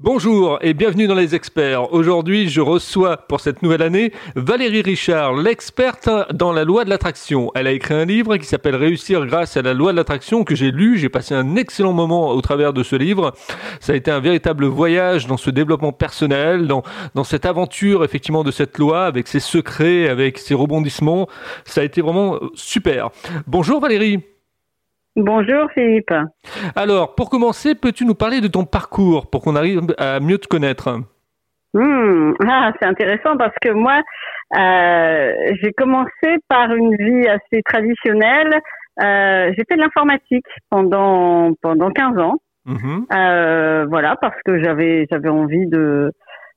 Bonjour et bienvenue dans les experts. Aujourd'hui, je reçois pour cette nouvelle année Valérie Richard, l'experte dans la loi de l'attraction. Elle a écrit un livre qui s'appelle Réussir grâce à la loi de l'attraction que j'ai lu. J'ai passé un excellent moment au travers de ce livre. Ça a été un véritable voyage dans ce développement personnel, dans, dans cette aventure effectivement de cette loi avec ses secrets, avec ses rebondissements. Ça a été vraiment super. Bonjour Valérie. Bonjour Philippe. Alors, pour commencer, peux-tu nous parler de ton parcours pour qu'on arrive à mieux te connaître? Hmm. ah, C'est intéressant parce que moi, euh, j'ai commencé par une vie assez traditionnelle. Euh, j'ai fait de l'informatique pendant pendant 15 ans. Mhm. Euh, voilà, parce que j'avais j'avais envie de,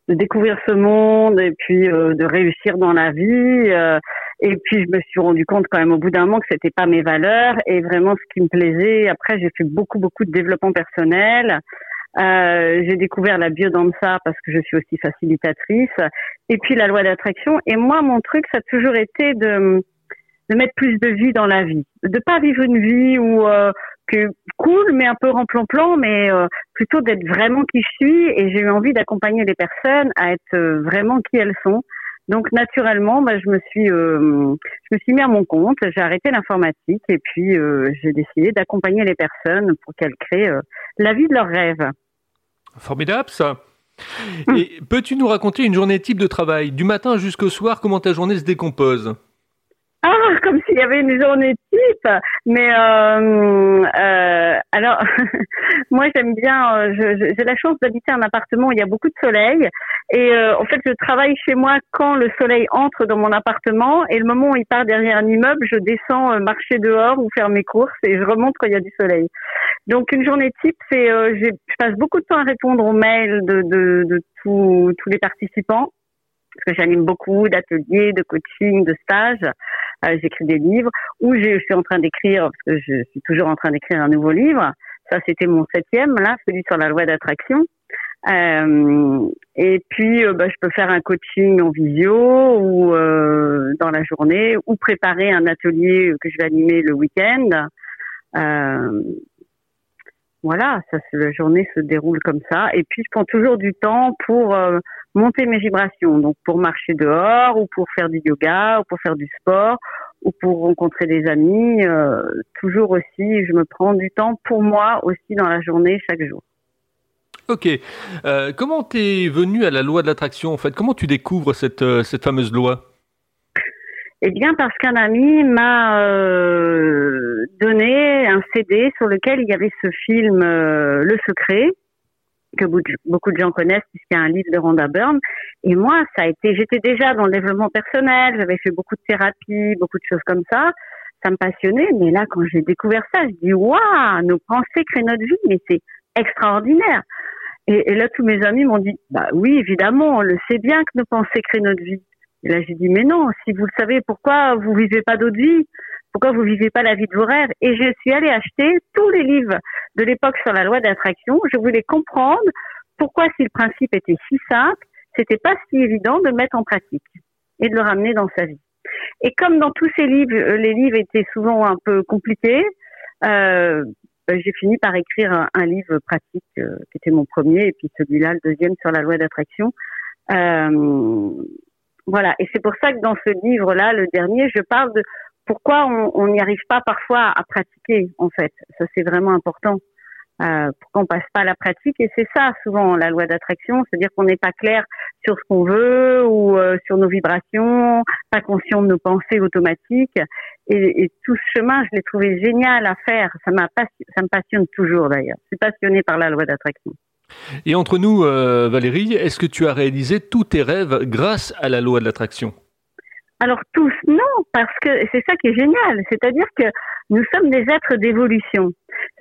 de découvrir ce monde et puis de réussir dans la vie. Et puis je me suis rendu compte quand même au bout d'un moment que c'était pas mes valeurs et vraiment ce qui me plaisait. Après j'ai fait beaucoup beaucoup de développement personnel. Euh, j'ai découvert la biodanza parce que je suis aussi facilitatrice. Et puis la loi d'attraction. Et moi mon truc ça a toujours été de de mettre plus de vie dans la vie, de pas vivre une vie où euh, que cool mais un peu remplan-plan, mais euh, plutôt d'être vraiment qui je suis. Et j'ai eu envie d'accompagner les personnes à être euh, vraiment qui elles sont donc naturellement, bah, je me suis, euh, je me suis mis à mon compte. J'ai arrêté l'informatique et puis euh, j'ai décidé d'accompagner les personnes pour qu'elles créent euh, la vie de leurs rêves. Formidable ça. Hum. Et peux-tu nous raconter une journée type de travail, du matin jusqu'au soir, comment ta journée se décompose? Ah, comme s'il y avait une journée type. Mais euh, euh, alors, moi j'aime bien. Euh, j'ai la chance d'habiter un appartement où il y a beaucoup de soleil. Et euh, en fait, je travaille chez moi quand le soleil entre dans mon appartement. Et le moment où il part derrière un immeuble, je descends marcher dehors ou faire mes courses et je remonte quand il y a du soleil. Donc une journée type, c'est je passe beaucoup de temps à répondre aux mails de, tous les participants parce que j'anime beaucoup d'ateliers, de coaching, de stages. Euh, j'écris des livres, ou je suis en train d'écrire, parce que je suis toujours en train d'écrire un nouveau livre. Ça, c'était mon septième, là, celui sur la loi d'attraction. Euh, et puis, euh, bah, je peux faire un coaching en visio ou euh, dans la journée, ou préparer un atelier que je vais animer le week-end. Euh, voilà, ça, la journée se déroule comme ça. Et puis, je prends toujours du temps pour monter mes vibrations. Donc pour marcher dehors ou pour faire du yoga ou pour faire du sport ou pour rencontrer des amis. Euh, toujours aussi, je me prends du temps pour moi aussi dans la journée chaque jour. Ok. Euh, comment t'es venu à la loi de l'attraction en fait? Comment tu découvres cette, euh, cette fameuse loi? Eh bien, parce qu'un ami m'a euh, donné un CD sur lequel il y avait ce film Le Secret, que beaucoup de gens connaissent puisqu'il y a un livre de Rhonda Byrne. Et moi, ça a été, j'étais déjà dans le développement personnel, j'avais fait beaucoup de thérapie, beaucoup de choses comme ça. Ça me passionnait, mais là, quand j'ai découvert ça, je dis waouh, nos pensées créent notre vie, mais c'est extraordinaire. Et, et, là, tous mes amis m'ont dit, bah oui, évidemment, on le sait bien que nos pensées créent notre vie. Et là, j'ai dit, mais non, si vous le savez, pourquoi vous vivez pas d'autre vie pourquoi vous vivez pas la vie de vos rêves? Et je suis allée acheter tous les livres de l'époque sur la loi d'attraction. Je voulais comprendre pourquoi, si le principe était si simple, c'était pas si évident de le mettre en pratique et de le ramener dans sa vie. Et comme dans tous ces livres, euh, les livres étaient souvent un peu compliqués, euh, ben, j'ai fini par écrire un, livre pratique euh, qui était mon premier et puis celui-là, le deuxième sur la loi d'attraction. Euh, voilà. Et c'est pour ça que dans ce livre-là, le dernier, je parle de pourquoi on n'y arrive pas parfois à pratiquer en fait. Ça c'est vraiment important. Euh, pourquoi on passe pas à la pratique et c'est ça souvent la loi d'attraction, c'est-à-dire qu'on n'est pas clair sur ce qu'on veut ou euh, sur nos vibrations, pas conscient de nos pensées automatiques et, et tout ce chemin je l'ai trouvé génial à faire. Ça m'a ça me passionne toujours d'ailleurs. Je suis passionnée par la loi d'attraction. Et entre nous, euh, Valérie, est-ce que tu as réalisé tous tes rêves grâce à la loi de l'attraction? Alors tous, non, parce que c'est ça qui est génial, c'est-à-dire que nous sommes des êtres d'évolution.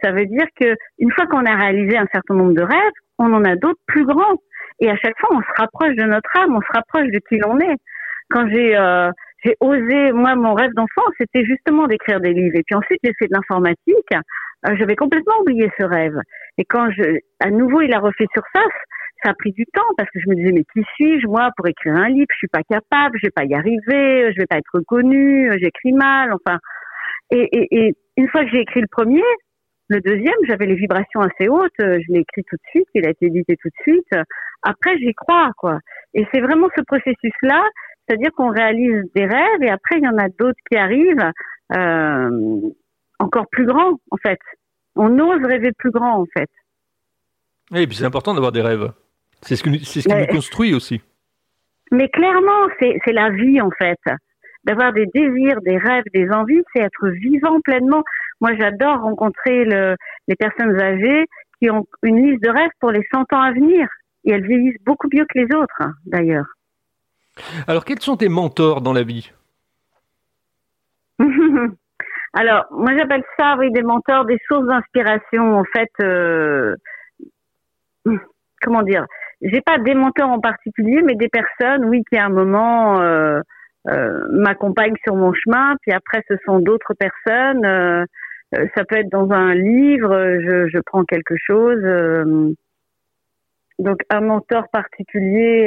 Ça veut dire que une fois qu'on a réalisé un certain nombre de rêves, on en a d'autres plus grands. Et à chaque fois, on se rapproche de notre âme, on se rapproche de qui l'on est. Quand j'ai euh, osé, moi, mon rêve d'enfant, c'était justement d'écrire des livres. Et puis ensuite, j'ai fait de l'informatique. Euh, J'avais complètement oublié ce rêve. Et quand je, à nouveau, il a refait surface, ça a pris du temps parce que je me disais mais qui suis-je moi pour écrire un livre? Je suis pas capable, je vais pas y arriver, je vais pas être reconnue, j'écris mal, enfin. Et, et, et, une fois que j'ai écrit le premier, Le deuxième, j'avais les vibrations assez hautes, je l'ai écrit tout de suite, il a été édité tout de suite. Après, j'y crois, quoi. Et c'est vraiment ce processus-là, c'est-à-dire qu'on réalise des rêves et après, il y en a d'autres qui arrivent euh, encore plus grands, en fait. On ose rêver plus grand, en fait. Et puis c'est important d'avoir des rêves. C'est ce, ce qui nous construit aussi. Mais clairement, c'est la vie, en fait. D'avoir des désirs, des rêves, des envies, c'est être vivant pleinement. Moi, j'adore rencontrer le, les personnes âgées qui ont une liste de rêves pour les 100 ans à venir. Et elles vieillissent beaucoup mieux que les autres, hein, d'ailleurs. Alors, quels sont tes mentors dans la vie? Alors, moi j'appelle ça, oui, des mentors, des sources d'inspiration. En fait, euh, comment dire J'ai pas des mentors en particulier, mais des personnes, oui, qui à un moment euh, euh, m'accompagnent sur mon chemin. Puis après, ce sont d'autres personnes. Euh, euh, ça peut être dans un livre. Je, je prends quelque chose. donc, un mentor particulier.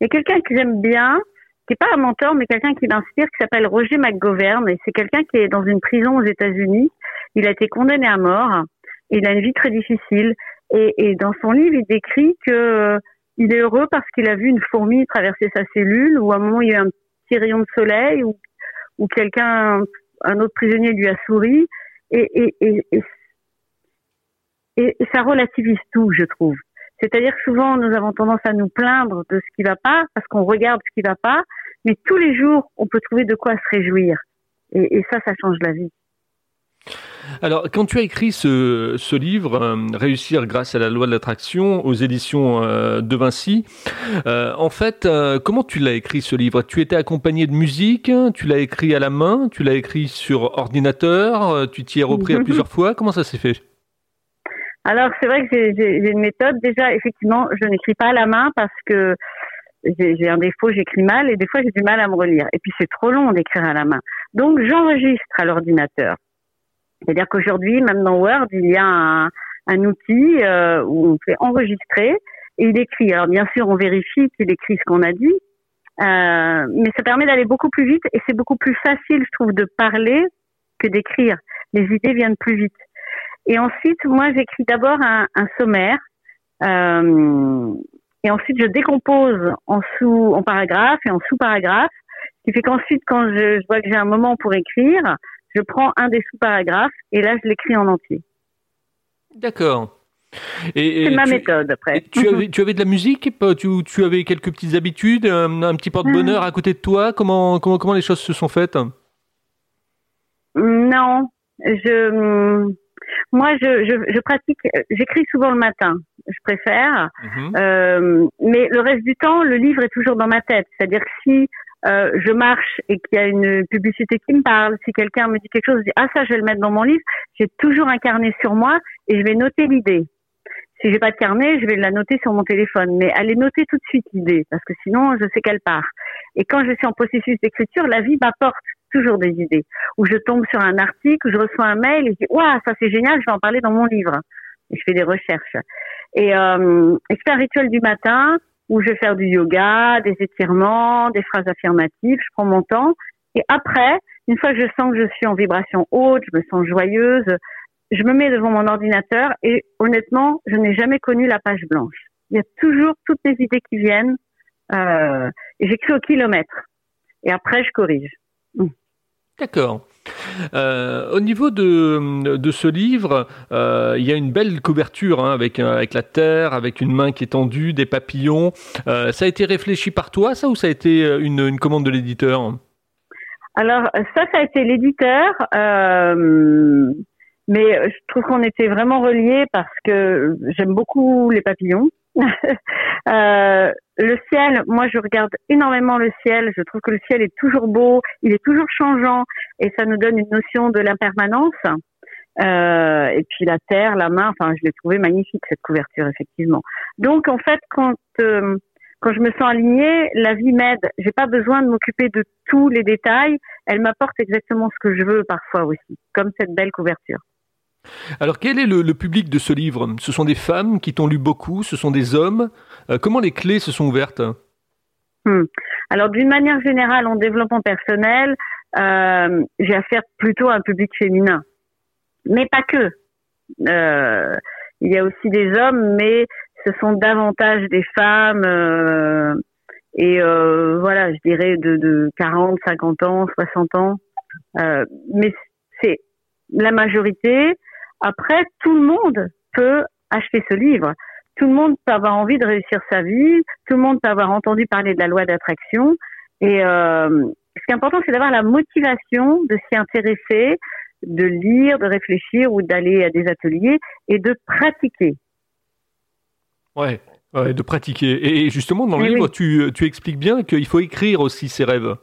Il y a quelqu'un que j'aime bien qui n'est pas un mentor, mais quelqu'un qui m'inspire, qui s'appelle Roger McGovern. Et c'est quelqu'un qui est dans une prison aux États-Unis. Il a été condamné à mort. Il a une vie très difficile. Et, et dans son livre, il décrit que euh, il est heureux parce qu'il a vu une fourmi traverser sa cellule, ou à un moment il y a eu un petit rayon de soleil, ou, ou quelqu'un, un autre prisonnier lui a souri. Et, et, et, et, ça relativise tout, je trouve. C'est-à-dire que souvent, nous avons tendance à nous plaindre de ce qui va pas, parce qu'on regarde ce qui va pas, mais tous les jours, on peut trouver de quoi se réjouir. Et, ça, ça change la vie. Alors, quand tu as écrit ce, livre, euh, Réussir grâce à la loi de l'attraction, aux éditions euh, de Vinci, euh, en fait, comment tu l'as écrit ce livre? Tu étais accompagné de musique, tu l'as écrit à la main, tu l'as écrit sur ordinateur, tu t'y es repris à plusieurs fois, comment ça s'est fait? Alors c'est vrai que j'ai une méthode. Déjà, effectivement, je n'écris pas à la main parce que j'ai un défaut, j'écris mal et des fois j'ai du mal à me relire. Et puis c'est trop long d'écrire à la main. Donc j'enregistre à l'ordinateur. C'est-à-dire qu'aujourd'hui, même dans Word, il y a un, outil euh, où on fait enregistrer et il écrit. Alors bien sûr, on vérifie qu'il écrit ce qu'on a dit, euh, mais ça permet d'aller beaucoup plus vite et c'est beaucoup plus facile, je trouve, de parler que d'écrire. Les idées viennent plus vite. Et ensuite, moi, j'écris d'abord un, un, sommaire. Euh, et ensuite, je décompose en sous, en paragraphes et en sous-paragraphes. Ce qui fait qu'ensuite, quand je, je vois que j'ai un moment pour écrire, je prends un des sous-paragraphes et là, je l'écris en entier. D'accord. C'est ma méthode après. Tu avais, tu avais de la musique tu, tu avais quelques petites habitudes, un, un petit porte-bonheur à côté de toi comment, comment, comment les choses se sont faites? Non. Je moi, je, je, je pratique, j'écris souvent le matin, je préfère, mhm. euh, mais le reste du temps, le livre est toujours dans ma tête. C'est-à-dire que si euh, je marche et qu'il y a une publicité qui me parle, si quelqu'un me dit quelque chose, je dis ah ça je vais le mettre dans mon livre, j'ai toujours un carnet sur moi et je vais noter l'idée. Si j'ai pas de carnet, je vais la noter sur mon téléphone, mais allez noter tout de suite l'idée parce que sinon je sais qu'elle part. Et quand je suis en processus d'écriture, la vie m'apporte toujours des idées. Ou je tombe sur un article, ou je reçois un mail et je dis waouh ça c'est génial, je vais en parler dans mon livre. Et je fais des recherches. Et, euh, et un rituel du matin où je vais faire du yoga, des étirements, des phrases affirmatives. Je prends mon temps. Et après, une fois que je sens que je suis en vibration haute, je me sens joyeuse, je me mets devant mon ordinateur et honnêtement, je n'ai jamais connu la page blanche. Il y a toujours toutes les idées qui viennent euh, et j'écris au kilomètre. Et après, je corrige. D'accord. Euh, au niveau de, de ce livre, euh, il y a une belle couverture hein, avec, euh, avec la terre, avec une main qui est tendue, des papillons. ça a été réfléchi par toi, ça, ou ça a été une, une commande de l'éditeur? Alors, ça, ça a été l'éditeur. mais je trouve qu'on était vraiment reliés parce que j'aime beaucoup les papillons. euh, le ciel, moi je regarde énormément le ciel. Je trouve que le ciel est toujours beau, il est toujours changeant et ça nous donne une notion de l'impermanence. Euh, et puis la terre, la main, enfin je l'ai trouvé magnifique cette couverture effectivement. Donc en fait quand euh, quand je me sens alignée, la vie m'aide. J'ai pas besoin de m'occuper de tous les détails. Elle m'apporte exactement ce que je veux parfois aussi, comme cette belle couverture. Alors quel est le, public de ce livre? Ce sont des femmes qui t'ont lu beaucoup, ce sont des hommes? Euh, comment les clés se sont ouvertes hmm. Alors d'une manière générale, en développement personnel, euh, j'ai affaire plutôt à un public féminin, mais pas que. Euh, il y a aussi des hommes, mais ce sont davantage des femmes. Et voilà, je dirais de, de 40, 50 ans, 60 ans. Mais c'est la majorité. Après, tout le monde peut acheter ce livre. Tout le monde peut avoir envie de réussir sa vie. Tout le monde peut avoir entendu parler de la loi d'attraction. Et euh, ce qui est important, c'est d'avoir la motivation de s'y intéresser, de lire, de réfléchir ou d'aller à des ateliers et de pratiquer. Ouais, de pratiquer. Et justement, dans le livre, tu, tu, expliques bien qu'il faut écrire aussi ses rêves.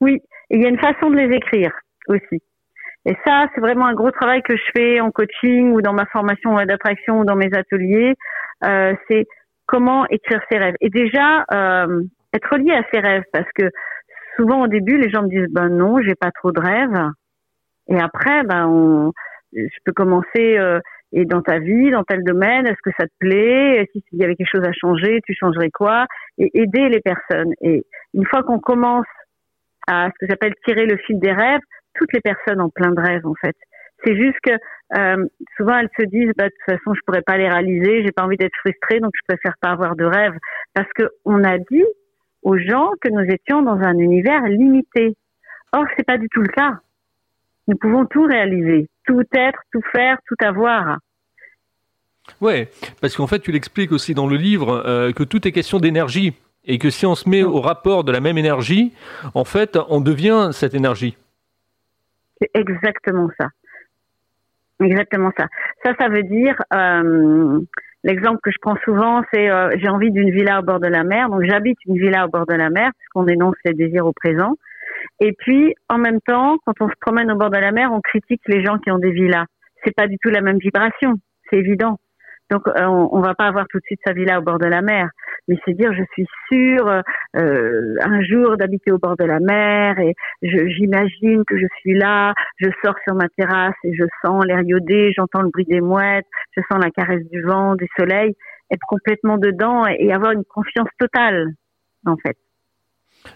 Oui, il y a une façon de les écrire aussi. Et ça, c'est vraiment un gros travail que je fais en coaching ou dans ma formation d'attraction ou dans mes ateliers. Euh, c'est comment écrire ses rêves. Et déjà, euh, être lié à ses rêves, parce que souvent au début, les gens me disent, ben non, j'ai pas trop de rêves. Et après, ben, on, je peux commencer euh, et dans ta vie, dans tel domaine, est-ce que ça te plaît? S'il y avait quelque chose à changer, tu changerais quoi? Et aider les personnes. Et une fois qu'on commence à ce que j'appelle tirer le fil des rêves, toutes les personnes ont plein de rêves en fait. C'est juste que euh, souvent elles se disent bah, de toute façon je pourrais pas les réaliser, j'ai pas envie d'être frustrée donc je préfère pas avoir de rêves parce que on a dit aux gens que nous étions dans un univers limité. Or c'est pas du tout le cas. Nous pouvons tout réaliser, tout être, tout faire, tout avoir. Ouais, parce qu'en fait, tu l'expliques aussi dans le livre euh, que tout est question d'énergie et que si on se met au rapport de la même énergie, en fait, on devient cette énergie. C'est exactement ça. Exactement ça. Ça, ça veut dire, euh, l'exemple que je prends souvent, c'est euh, j'ai envie d'une villa au bord de la mer, donc j'habite une villa au bord de la mer, puisqu'on énonce les désirs au présent. Et puis, en même temps, quand on se promène au bord de la mer, on critique les gens qui ont des villas. C'est pas du tout la même vibration, c'est évident. Donc, euh, on, on va pas avoir tout de suite sa villa au bord de la mer, mais c'est dire je suis sûre euh, un jour d'habiter au bord de la mer et j'imagine que je suis là, je sors sur ma terrasse et je sens l'air iodé, j'entends le bruit des mouettes, je sens la caresse du vent, du soleil, être complètement dedans et avoir une confiance totale, en fait.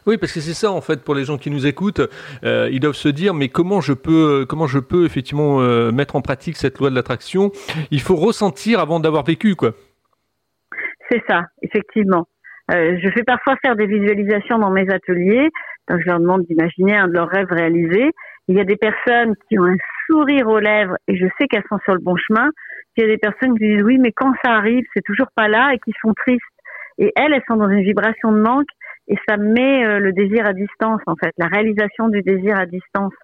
Oui, parce que c'est ça en fait pour les gens qui nous écoutent, euh, ils doivent se dire mais comment je peux comment je peux effectivement euh, mettre en pratique cette loi de l'attraction? Il faut ressentir avant d'avoir vécu quoi. C'est ça, effectivement. Euh, je fais parfois faire des visualisations dans mes ateliers, donc je leur demande d'imaginer un de leurs rêves réalisés. Il y a des personnes qui ont un sourire aux lèvres et je sais qu'elles sont sur le bon chemin. Il y a des personnes qui disent oui, mais quand ça arrive, c'est toujours pas là et qui sont tristes. Et elles, elles sont dans une vibration de manque et ça met euh, le désir à distance en fait, la réalisation du désir à distance.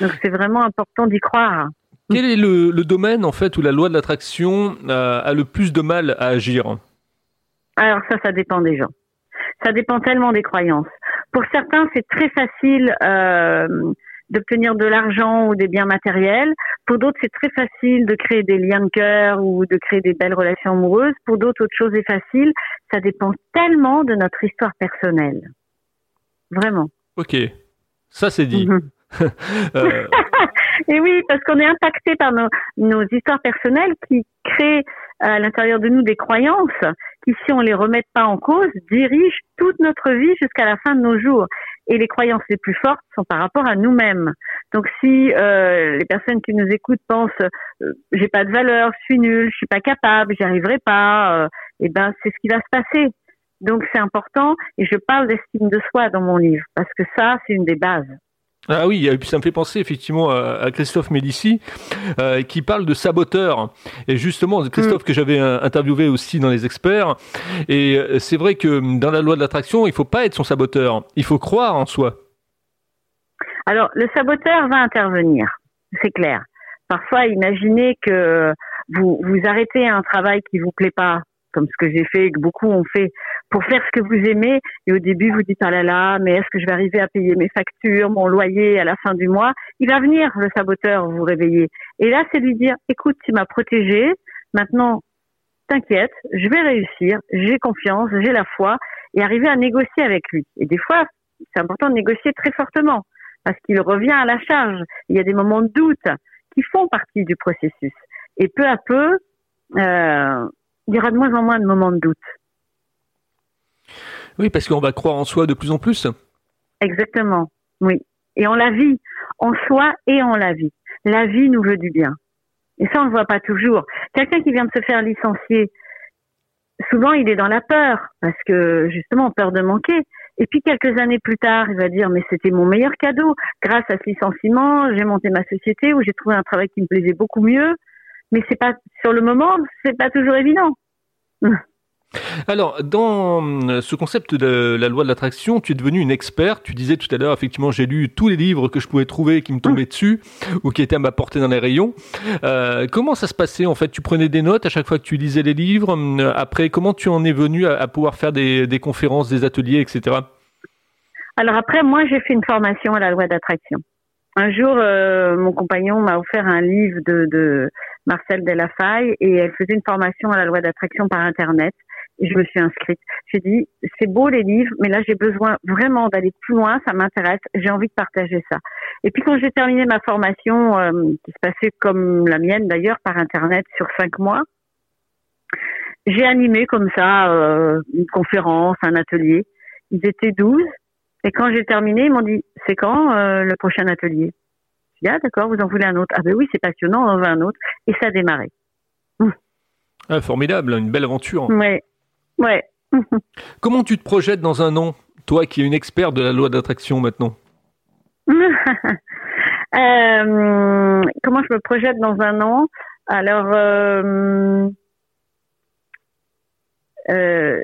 Donc c'est vraiment important d'y croire. Quel est le, domaine en fait où la loi de l'attraction euh, a, le plus de mal à agir? Alors ça, ça dépend des gens. Ça dépend tellement des croyances. Pour certains, c'est très facile euh, d'obtenir de l'argent ou des biens matériels. Pour d'autres, c'est très facile de créer des liens de cœur ou de créer des belles relations amoureuses. Pour d'autres, autre chose est facile. Ça dépend tellement de notre histoire personnelle. Vraiment. Ok, ça c'est dit. Mhm. Euh, Et oui, parce qu'on est impacté par nos, nos histoires personnelles qui créent à l'intérieur de nous des croyances qui, si on les remet pas en cause, dirigent toute notre vie jusqu'à la fin de nos jours. Et les croyances les plus fortes sont par rapport à nous-mêmes. Donc, si euh, les personnes qui nous écoutent pensent euh, j'ai pas de valeur, je suis nulle, je suis pas capable, j'y arriverai pas, euh, eh ben c'est ce qui va se passer. Donc, c'est important. Et je parle d'estime de soi dans mon livre parce que ça, c'est une des bases. Ah oui, ça me fait penser effectivement à Christophe Médici euh, qui parle de saboteur. Et justement, Christophe mm. que j'avais interviewé aussi dans les experts. Et euh, c'est vrai que dans la loi de l'attraction, il faut pas être son saboteur. Il faut croire en soi. Alors, le saboteur va intervenir, c'est clair. Parfois, imaginez que vous, vous arrêtez un travail qui vous plaît pas, comme ce que j'ai fait, que beaucoup ont fait, pour faire ce que vous aimez. Et au début, vous dites, ah là là, mais est-ce que je vais arriver à payer mes factures, mon loyer à la fin du mois? Il va venir, le saboteur, vous réveiller. Et là, c'est lui dire, écoute, tu m'as protégé, maintenant, t'inquiète, je vais réussir, j'ai confiance, j'ai la foi, et arriver à négocier avec lui. Et des fois, c'est important de négocier très fortement, parce qu'il revient à la charge. Il y a des moments de doute qui font partie du processus. Et peu à peu, euh, il y aura de moins en moins de moments de doute. Oui, parce qu'on va croire en soi de plus en plus. Exactement, oui. Et on la vit en soi et on la vit. La vie nous veut du bien. Et ça, on ne le voit pas toujours. Quelqu'un qui vient de se faire licencier, souvent, il est dans la peur, parce que justement, peur de manquer. Et puis, quelques années plus tard, il va dire, mais c'était mon meilleur cadeau. Grâce à ce licenciement, j'ai monté ma société où j'ai trouvé un travail qui me plaisait beaucoup mieux. Mais c'est pas, sur le moment, c'est pas toujours évident. Alors, dans euh, ce concept de la loi de l'attraction, tu es devenu une experte. Tu disais tout à l'heure, effectivement, j'ai lu tous les livres que je pouvais trouver qui me tombaient dessus ou qui étaient à ma portée dans les rayons. Euh, comment ça se passait en fait? Tu prenais des notes à chaque fois que tu lisais les livres. Euh, après, comment tu en es venu à, pouvoir faire des, conférences, des ateliers, etc. Alors après, moi, j'ai fait une formation à la loi d'attraction. Un jour, mon compagnon m'a offert un livre de, de Marcel Delafaye et elle faisait une formation à la loi d'attraction par Internet et je me suis inscrite. J'ai dit, c'est beau les livres, mais là j'ai besoin vraiment d'aller plus loin, ça m'intéresse, j'ai envie de partager ça. Et puis quand j'ai terminé ma formation, euh, qui se passait comme la mienne d'ailleurs, par Internet sur cinq mois, j'ai animé comme ça euh, une conférence, un atelier. Ils étaient douze. Et quand j'ai terminé, ils m'ont dit, c'est quand euh, le prochain atelier? Dit, ah d'accord, vous en voulez un autre Ah ben oui, c'est passionnant, on en veut un autre. Et ça a démarré. Ah, formidable, une belle aventure. Ouais, Ouais. Comment tu te projettes dans un an, toi qui es une experte de la loi d'attraction maintenant? Euh, Comment je me projette dans un an? Alors, euh, euh,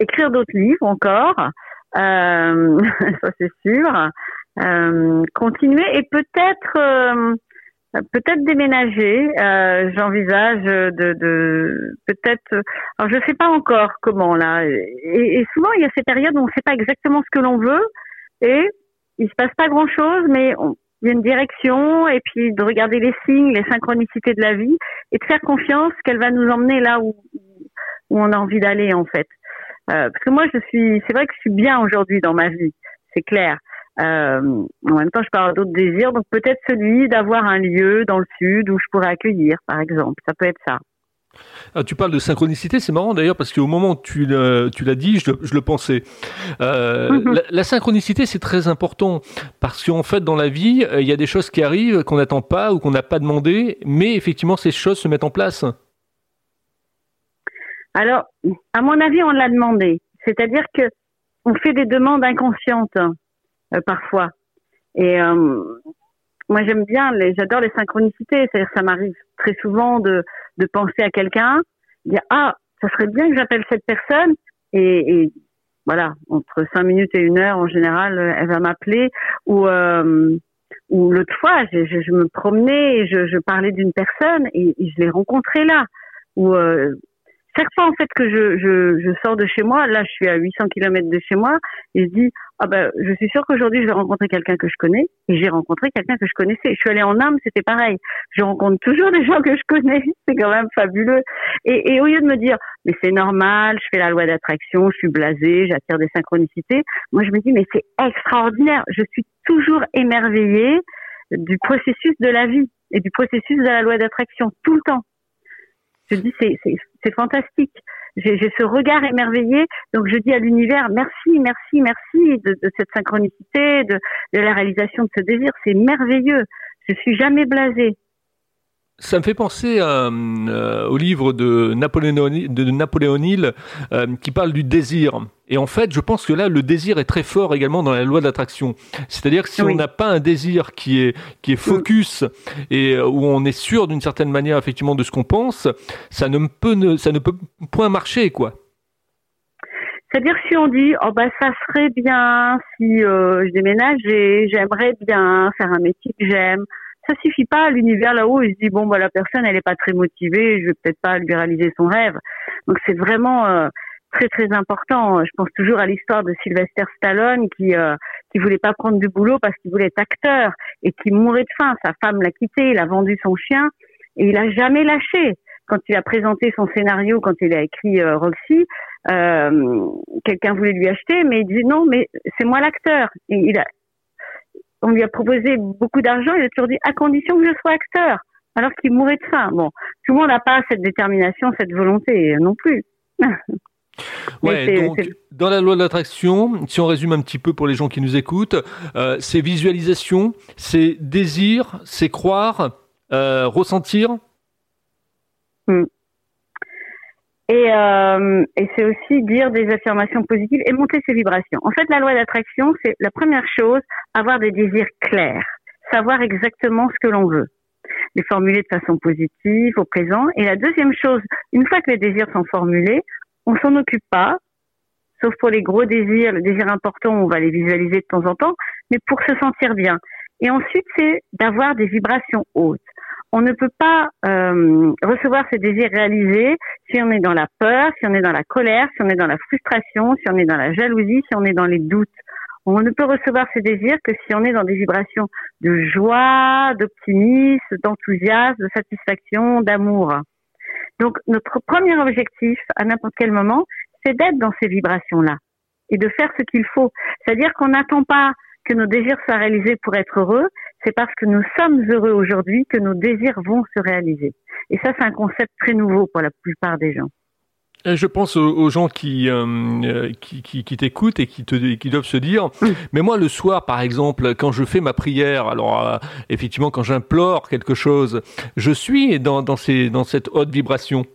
écrire d'autres livres encore, ça c'est sûr. Continuer et peut-être peut-être déménager. Euh, J'envisage de, de peut-être. Alors je sais pas encore comment là. Et, souvent il y a ces périodes où on ne sait pas exactement ce que l'on veut et il se passe pas grand chose, mais il y a une direction et puis de regarder les signes, les synchronicités de la vie et de faire confiance qu'elle va nous emmener là où où on a envie d'aller en fait. Euh, parce que moi je suis, c'est vrai que je suis bien aujourd'hui dans ma vie, c'est clair. Euh, en même temps, je parle d'autres désirs, donc peut-être celui d'avoir un lieu dans le sud où je pourrais accueillir, par exemple. Ça peut être ça. Ah, tu parles de synchronicité, c'est marrant d'ailleurs parce qu'au moment où tu l'as dit, je, le pensais. Euh, mhm. la, synchronicité, c'est très important parce qu'en fait, dans la vie, euh, il y a des choses qui arrivent qu'on n'attend pas ou qu'on n'a pas demandé, mais effectivement, ces choses se mettent en place. Alors, à mon avis, on l'a demandé. C'est-à-dire que on fait des demandes inconscientes. Euh, parfois. Et euh, moi, j'aime bien, les, j'adore les synchronicités. C'est-à-dire, ça m'arrive très souvent de, de penser à quelqu'un, dire ah, ça serait bien que j'appelle cette personne. Et, et, voilà, entre cinq minutes et une heure en général, elle va m'appeler. Ou euh, ou l'autre fois, je, je, je, me promenais, et je, je parlais d'une personne et, je l'ai rencontrée là. Ou euh, chaque fois en fait que je, je, je, sors de chez moi, là je suis à 800 km de chez moi, et je dis ah ben je suis sûre qu'aujourd'hui je vais rencontrer quelqu'un que je connais, et j'ai rencontré quelqu'un que je connaissais. Je suis allée en Inde, c'était pareil. Je rencontre toujours des gens que je connais, c'est quand même fabuleux. Et, et, au lieu de me dire mais c'est normal, je fais la loi d'attraction, je suis blasée, j'attire des synchronicités, moi je me dis mais c'est extraordinaire. Je suis toujours émerveillée du processus de la vie et du processus de la loi d'attraction tout le temps. Je dis c'est fantastique. J'ai ce regard émerveillé, donc je dis à l'univers merci, merci, merci de, cette synchronicité, de, de, la réalisation de ce désir. C'est merveilleux. Je suis jamais blasée. Ça me fait penser euh, au livre de Napoléon, de Napoléon Hill euh, qui parle du désir. Et en fait, je pense que là, le désir est très fort également dans la loi de l'attraction. C'est-à-dire que si on n'a pas un désir qui est qui est focus et euh, où on est sûr d'une certaine manière effectivement de ce qu'on pense, ça ne peut ne, ça ne peut point marcher quoi. C'est-à-dire si on dit oh bah ça serait bien si je déménageais, j'aimerais bien faire un métier que j'aime ça suffit pas. L'univers là-haut, il se dit bon bah la personne elle est pas très motivée, je vais peut-être pas lui réaliser son rêve. Donc c'est vraiment euh, très très important. Je pense toujours à l'histoire de Sylvester Stallone qui euh, qui voulait pas prendre du boulot parce qu'il voulait être acteur et qui mourait de faim. Sa femme l'a quitté, il a vendu son chien et il a jamais lâché. Quand il a présenté son scénario, quand il a écrit euh, Roxy, euh, quelqu'un voulait lui acheter, mais il dit non, mais c'est moi l'acteur. Il a, on lui a proposé beaucoup d'argent, il a toujours dit à condition que je sois acteur, alors qu'il mourait de faim. Bon, tout le monde n'a pas cette détermination, cette volonté non plus. Ouais, donc, dans la loi de l'attraction, si on résume un petit peu pour les gens qui nous écoutent, euh, c'est visualisation, c'est désir, c'est croire, euh, ressentir. Hmm. Et, euh, et c'est aussi dire des affirmations positives et monter ses vibrations. En fait, la loi d'attraction, c'est la première chose, avoir des désirs clairs, savoir exactement ce que l'on veut, les formuler de façon positive au présent. Et la deuxième chose, une fois que les désirs sont formulés, on s'en occupe pas, sauf pour les gros désirs, les désirs importants, on va les visualiser de temps en temps, mais pour se sentir bien. Et ensuite, c'est d'avoir des vibrations hautes. On ne peut pas euh, recevoir ces désirs réalisés si on est dans la peur, si on est dans la colère, si on est dans la frustration, si on est dans la jalousie, si on est dans les doutes. On ne peut recevoir ces désirs que si on est dans des vibrations de joie, d'optimisme, d'enthousiasme, de satisfaction, d'amour. Donc notre premier objectif à n'importe quel moment, c'est d'être dans ces vibrations-là et de faire ce qu'il faut. C'est-à-dire qu'on n'attend pas que nos désirs soient réalisés pour être heureux, c'est parce que nous sommes heureux aujourd'hui que nos désirs vont se réaliser. Et ça, c'est un concept très nouveau pour la plupart des gens. Je pense aux, gens qui, euh, qui, qui, qui t'écoutent et qui, te, qui doivent se dire, mais moi le soir par exemple, quand je fais ma prière, alors euh, effectivement quand j'implore quelque chose, je suis dans, dans, ces, dans cette haute vibration.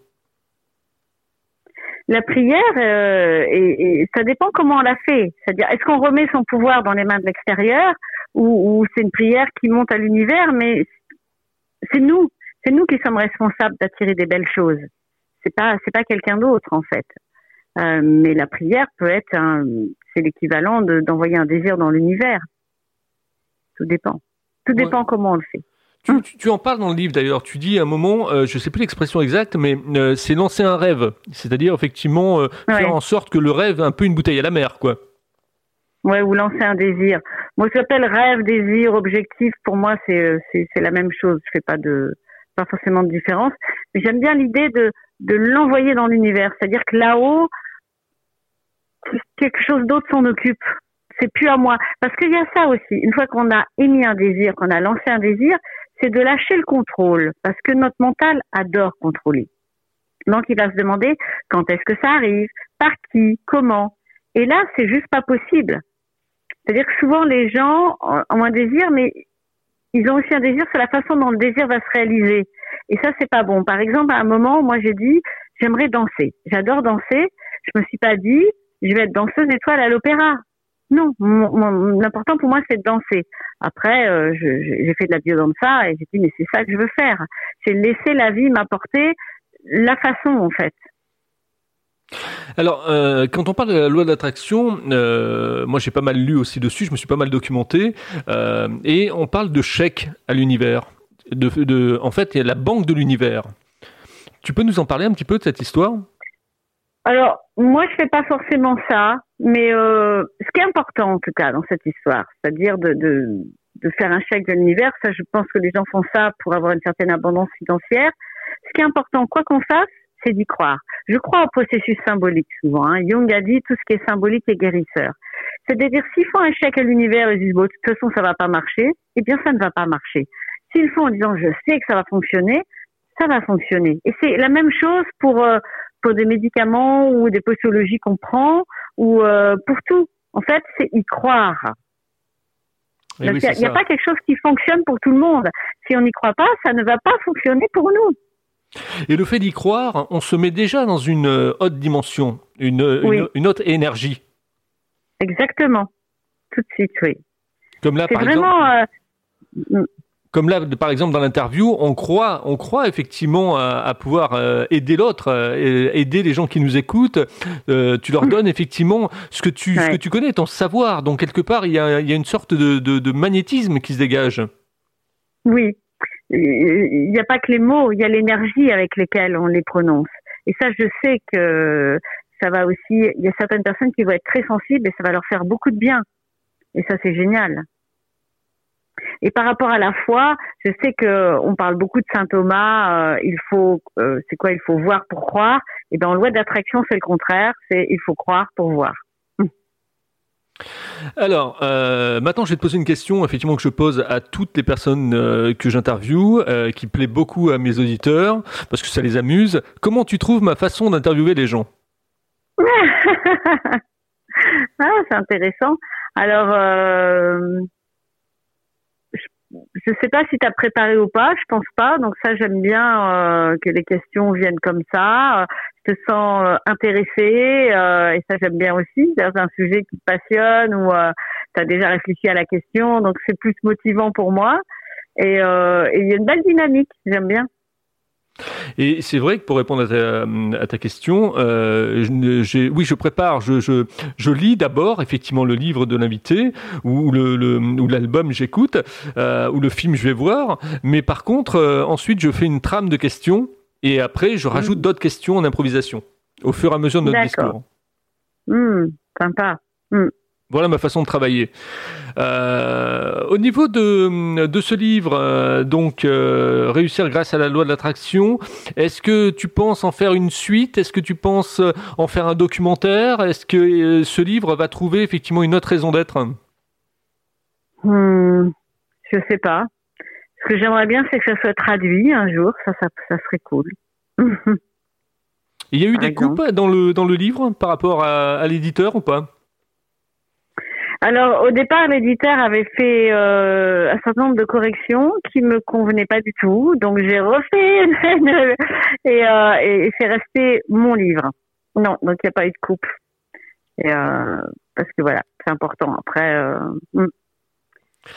La prière, euh, et, ça dépend comment on la fait. C'est-à-dire, est-ce qu'on remet son pouvoir dans les mains de l'extérieur ou, ou c'est une prière qui monte à l'univers, mais c'est nous, c'est nous qui sommes responsables d'attirer des belles choses c'est pas c'est pas quelqu'un d'autre en fait. Euh, mais la prière peut être un, c'est l'équivalent d'envoyer un désir dans l'univers. Tout dépend. Tout dépend comment on le fait. Tu, en parles dans le livre d'ailleurs. Tu dis à un moment, euh, je sais plus l'expression exacte, mais euh, c'est lancer un rêve. C'est-à-dire effectivement faire en sorte que le rêve est un peu une bouteille à la mer, quoi. Ouais, ou lancer un désir. Moi, je l'appelle rêve, désir, objectif. Pour moi, c'est c'est la même chose. Je fais pas de pas forcément de différence. Mais j'aime bien l'idée de de l'envoyer dans l'univers. C'est-à-dire que là-haut, quelque chose d'autre s'en occupe. C'est plus à moi. Parce qu'il y a ça aussi. Une fois qu'on a émis un désir, qu'on a lancé un désir, c'est de lâcher le contrôle. Parce que notre mental adore contrôler. Donc il va se demander quand est-ce que ça arrive, par qui, comment? Et là, c'est juste pas possible. C'est-à-dire que souvent les gens ont un désir, mais ils ont aussi un désir sur la façon dont le désir va se réaliser. Et ça, c'est pas bon. Par exemple, à un moment, moi, j'ai dit, j'aimerais danser. J'adore danser. Je me suis pas dit, je vais être danseuse étoile à l'opéra. Non, l'important pour moi, c'est de danser. Après, euh, j'ai fait de la biodanza et j'ai dit, mais c'est ça que je veux faire. C'est laisser la vie m'apporter la façon, en fait. Alors, euh, quand on parle de la loi de l'attraction, euh, moi j'ai pas mal lu aussi dessus, je me suis pas mal documenté, euh, et on parle de chèque à l'univers. En fait, il y a la banque de l'univers. Tu peux nous en parler un petit peu de cette histoire? Alors, moi je fais pas forcément ça, mais euh, ce qui est important en tout cas dans cette histoire, c'est-à-dire de, de, de faire un chèque de l'univers, ça je pense que les gens font ça pour avoir une certaine abondance financière. Ce qui est important, quoi qu'on fasse, c'est d'y croire. Je crois au processus symbolique souvent. Hein. Jung a dit tout ce qui est symbolique est guérisseur. C'est-à-dire s'ils font un chèque à l'univers et disent bon, de toute façon ça va pas marcher, eh bien ça ne va pas marcher. S'ils font en disant je sais que ça va fonctionner, ça va fonctionner. Et c'est la même chose pour euh, pour des médicaments ou des posologies qu'on prend ou euh, pour tout. En fait, c'est y croire. Il n'y a, a pas quelque chose qui fonctionne pour tout le monde. Si on n'y croit pas, ça ne va pas fonctionner pour nous. Et le fait d'y croire, on se met déjà dans une euh, haute dimension, une, une, haute énergie. Exactement. Tout de suite, oui. Comme là, par exemple. Euh, comme là, par exemple, dans l'interview, on croit, on croit effectivement à, pouvoir euh, aider l'autre, aider les gens qui nous écoutent. tu leur donnes effectivement ce que tu, ce que tu connais, ton savoir. Donc quelque part, il y a, il y a une sorte de, de, de magnétisme qui se dégage. Oui, il n'y a pas que les mots, il y a l'énergie avec lesquelles on les prononce. Et ça, je sais que ça va aussi, il y a certaines personnes qui vont être très sensibles et ça va leur faire beaucoup de bien. Et ça, c'est génial. Et par rapport à la foi, je sais que on parle beaucoup de saint Thomas. Euh, il faut, euh, c'est quoi Il faut voir pour croire. Et dans loi d'attraction, c'est le contraire. C'est il faut croire pour voir. Alors, euh, maintenant, je vais te poser une question, effectivement, que je pose à toutes les personnes euh, que j'interviewe, euh, qui plaît beaucoup à mes auditeurs, parce que ça les amuse. Comment tu trouves ma façon d'interviewer les gens? Ah, c'est intéressant. Alors, je sais pas si tu as préparé ou pas, je pense pas. Donc ça, j'aime bien euh, que les questions viennent comme ça. Je te sens euh, intéressé euh, et ça, j'aime bien aussi. C'est un sujet qui te passionne ou tu as déjà réfléchi à la question, donc c'est plus motivant pour moi. Et il y a une belle dynamique, j'aime bien. Et c'est vrai que pour répondre à ta, question, euh, oui, je prépare, je, je, je lis d'abord effectivement le livre de l'invité ou le, le ou l'album j'écoute euh, ou le film je vais voir, mais par contre euh, ensuite je fais une trame de questions et après je rajoute mmh. d'autres questions en improvisation au fur et à mesure de notre discours. Mmh, sympa. Mmh. Voilà ma façon de travailler. Euh, au niveau de, de ce livre, euh, donc euh, réussir grâce à la loi de l'attraction, est-ce que tu penses en faire une suite? Est-ce que tu penses en faire un documentaire? Est-ce que ce livre va trouver effectivement une autre raison d'être? Hmm, Je sais pas. Ce que j'aimerais bien, c'est que ça soit traduit un jour. Ça, ça, ça serait cool. Il y a eu des coupes dans le dans le livre par rapport à, à l'éditeur ou pas? Alors au départ, l'éditeur avait fait euh, un certain nombre de corrections qui me convenaient pas du tout, donc j'ai refait et, euh, et c'est resté mon livre. Non, donc il n'y a pas eu de coupe. Et, euh, parce que voilà, c'est important. Après, euh, hmm.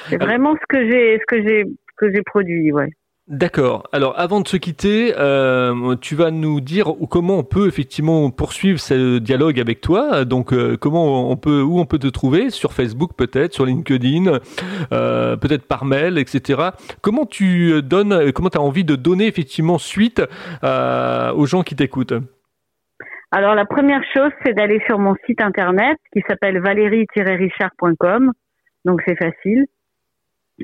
c'est vraiment ce que j'ai, ce que j'ai, ce que j'ai produit, ouais. D'accord. Alors, avant de se quitter, euh, tu vas nous dire comment on peut effectivement poursuivre ce dialogue avec toi. Donc, euh, comment on peut, où on peut te trouver? Sur Facebook peut-être, sur LinkedIn, euh, peut-être par mail, etc. Comment tu donnes, comment tu as envie de donner effectivement suite aux gens qui t'écoutent? Alors, la première chose, c'est d'aller sur mon site internet qui s'appelle valérie-richard.com. Donc, c'est facile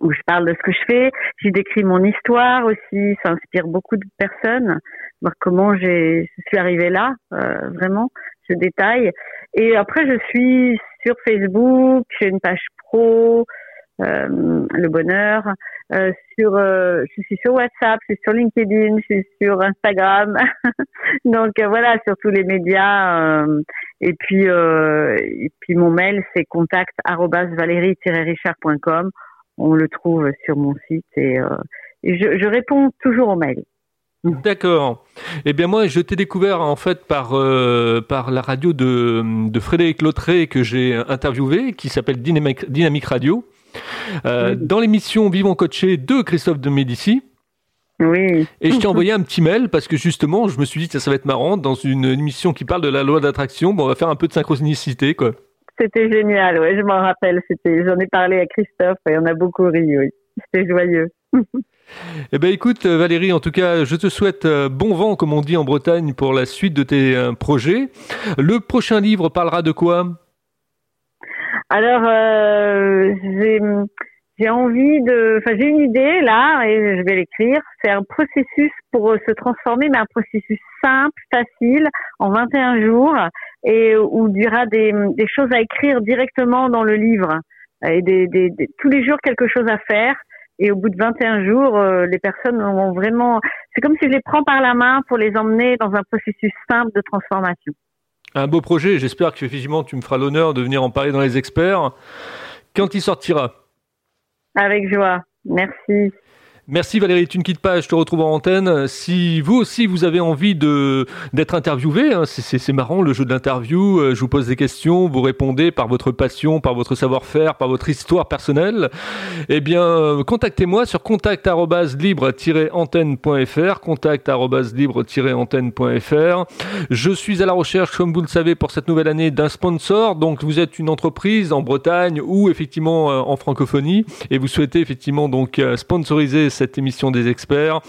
où je parle de ce que je fais. J'y décris mon histoire aussi. Ça inspire beaucoup de personnes. Voir comment je suis arrivée là, euh, vraiment. Je détaille. Et après, je suis sur Facebook. J'ai une page pro, euh, le bonheur. Euh, sur, euh, je suis sur WhatsApp, je suis sur LinkedIn, je suis sur Instagram. Donc euh, voilà, sur tous les médias. et puis, et puis mon mail, c'est contact valérie-richard.com on le trouve sur mon site et, euh, je, réponds toujours aux mails. D'accord. Eh bien moi, je t'ai découvert en fait par euh, par la radio de, de Frédéric Lautré que j'ai interviewé, qui s'appelle Dynamique, Radio, euh, dans l'émission Vivons Coachés de Christophe de Médici. Oui. Et je t'ai envoyé un petit mail parce que justement, je me suis dit que ça, va être marrant dans une émission qui parle de la loi d'attraction. Bon, on va faire un peu de synchronicité, quoi. C'était génial, ouais, je m'en rappelle. C'était, j'en ai parlé à Christophe et on a beaucoup ri, oui. C'était joyeux. eh ben écoute Valérie, en tout cas, je te souhaite euh, bon vent, comme on dit en Bretagne, pour la suite de tes euh, projets. Le prochain livre parlera de quoi? Alors, euh, j'ai envie de, enfin j'ai une idée là et je vais l'écrire. C'est un processus pour se transformer, mais un processus simple, facile, en 21 jours et où il y aura des, choses à écrire directement dans le livre et tous les jours quelque chose à faire. Et au bout de 21 jours, euh, les personnes vont vraiment. C'est comme si je les prends par la main pour les emmener dans un processus simple de transformation. Un beau projet. J'espère que effectivement tu me feras l'honneur de venir en parler dans les experts. Quand il sortira? Avec joie. Merci. Merci Valérie, tu ne quittes pas, je te retrouve en antenne. Si vous aussi vous avez envie d'être interviewé, hein, c'est marrant le jeu de l'interview, euh, je vous pose des questions, vous répondez par votre passion, par votre savoir-faire, par votre histoire personnelle. Eh bien, euh, contactez-moi sur contact@libre-antenne.fr, contact@libre-antenne.fr. Je suis à la recherche comme vous le savez pour cette nouvelle année d'un sponsor. Donc vous êtes une entreprise en Bretagne ou effectivement euh, en francophonie et vous souhaitez effectivement donc sponsoriser cette émission des experts.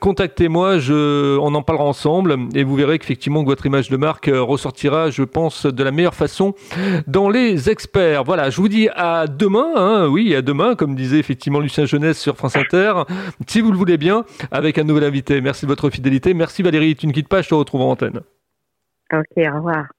Contactez-moi, on en parlera ensemble et vous verrez qu'effectivement votre image de marque euh, ressortira, je pense, de la meilleure façon dans les experts. Voilà, je vous dis à demain, hein, oui, à demain, comme disait effectivement Lucien Jeunesse sur France Inter, si vous le voulez bien, avec un nouvel invité. Merci de votre fidélité. Merci Valérie, tu ne quittes pas, je te retrouve en antenne. Ok, au revoir.